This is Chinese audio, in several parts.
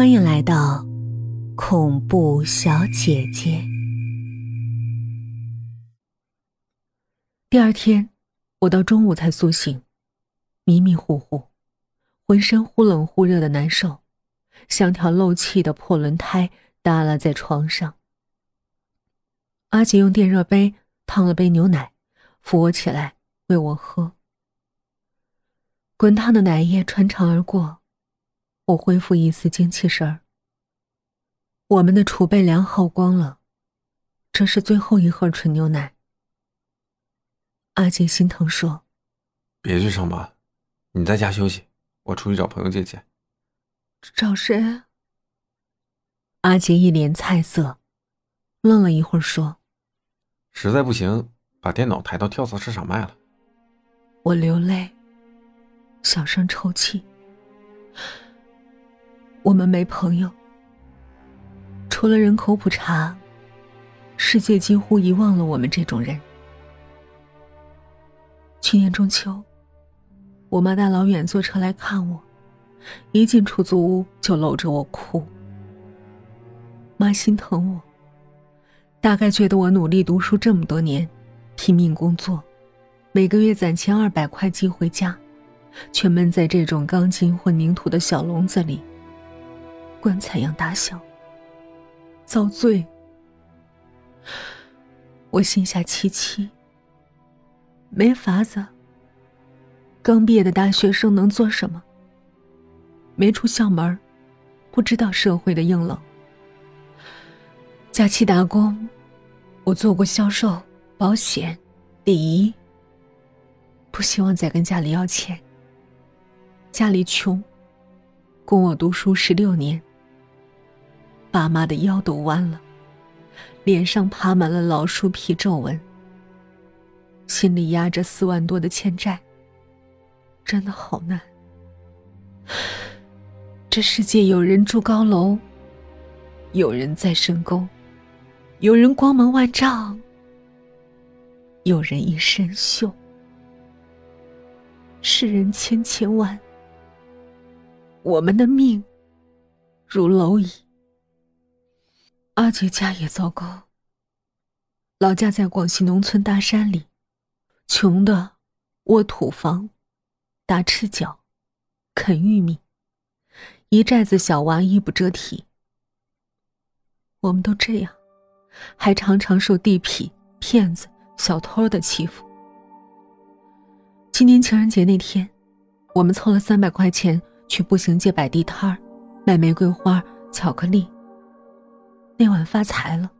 欢迎来到恐怖小姐姐。第二天，我到中午才苏醒，迷迷糊糊，浑身忽冷忽热的难受，像条漏气的破轮胎耷拉在床上。阿杰用电热杯烫了杯牛奶，扶我起来喂我喝。滚烫的奶液穿肠而过。我恢复一丝精气神儿。我们的储备粮耗光了，这是最后一盒纯牛奶。阿杰心疼说：“别去上班，你在家休息，我出去找朋友借钱。”找谁？阿杰一脸菜色，愣了一会儿说：“实在不行，把电脑抬到跳蚤市场卖了。”我流泪，小声抽泣。我们没朋友，除了人口普查，世界几乎遗忘了我们这种人。去年中秋，我妈大老远坐车来看我，一进出租屋就搂着我哭。妈心疼我，大概觉得我努力读书这么多年，拼命工作，每个月攒钱二百块寄回家，却闷在这种钢筋混凝土的小笼子里。棺材样大小，遭罪。我心下凄凄。没法子。刚毕业的大学生能做什么？没出校门，不知道社会的硬冷。假期打工，我做过销售、保险、礼仪。不希望再跟家里要钱。家里穷，供我读书十六年。爸妈的腰都弯了，脸上爬满了老树皮皱纹，心里压着四万多的欠债，真的好难。这世界有人住高楼，有人在深沟，有人光芒万丈，有人一身锈。世人千千万，我们的命如蝼蚁。阿杰家也糟糕。老家在广西农村大山里，穷的窝土房，打赤脚，啃玉米，一寨子小娃衣不遮体。我们都这样，还常常受地痞、骗子、小偷的欺负。今年情人节那天，我们凑了三百块钱去步行街摆地摊儿，卖玫瑰花、巧克力。那晚发财了，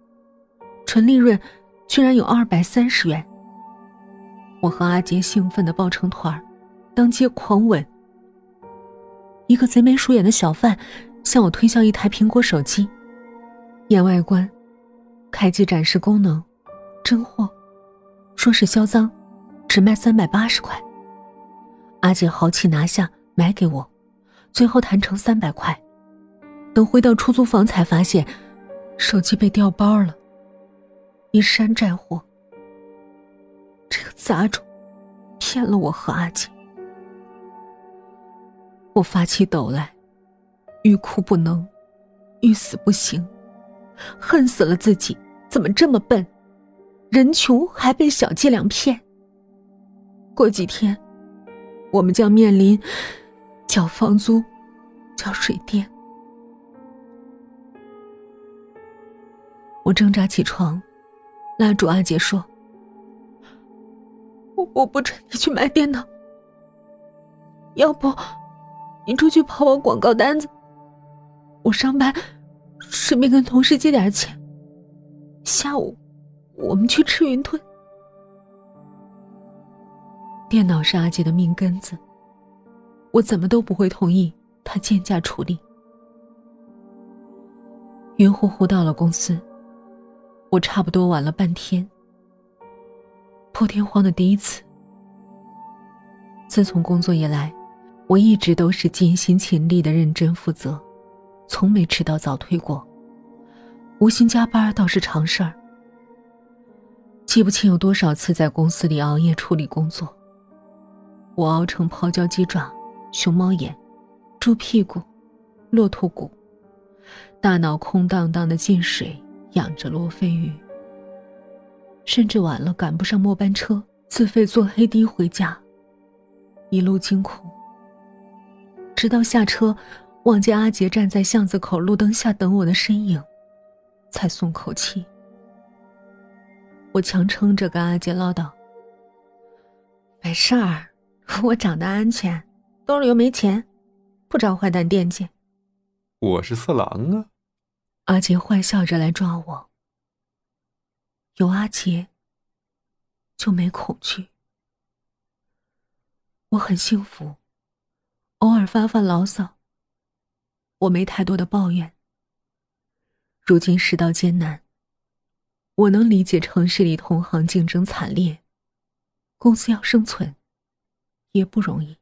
纯利润居然有二百三十元。我和阿杰兴奋的抱成团儿，当街狂吻。一个贼眉鼠眼的小贩向我推销一台苹果手机，验外观，开机展示功能，真货，说是销赃，只卖三百八十块。阿杰豪气拿下买给我，最后谈成三百块。等回到出租房才发现。手机被调包了，一山寨货。这个杂种骗了我和阿姐，我发起抖来，欲哭不能，欲死不行，恨死了自己，怎么这么笨？人穷还被小伎俩骗。过几天，我们将面临交房租、交水电。我挣扎起床，拉住阿杰说：“我我不准你去买电脑，要不你出去跑跑广告单子，我上班顺便跟同事借点钱。下午我们去吃云吞。电脑是阿杰的命根子，我怎么都不会同意他贱价处理。晕乎乎到了公司。”我差不多晚了半天，破天荒的第一次。自从工作以来，我一直都是尽心尽力的认真负责，从没迟到早退过。无心加班倒是常事儿。记不清有多少次在公司里熬夜处理工作。我熬成泡椒鸡爪、熊猫眼、猪屁股、骆驼骨、大脑空荡荡的进水，养着罗非鱼。甚至晚了赶不上末班车，自费坐黑的回家，一路惊恐。直到下车，望见阿杰站在巷子口路灯下等我的身影，才松口气。我强撑着跟阿杰唠叨：“没事儿，我长得安全，兜里又没钱，不招坏蛋惦记。”我是色狼啊！阿杰坏笑着来抓我。有阿杰，就没恐惧。我很幸福，偶尔发发牢骚。我没太多的抱怨。如今世道艰难，我能理解城市里同行竞争惨烈，公司要生存也不容易。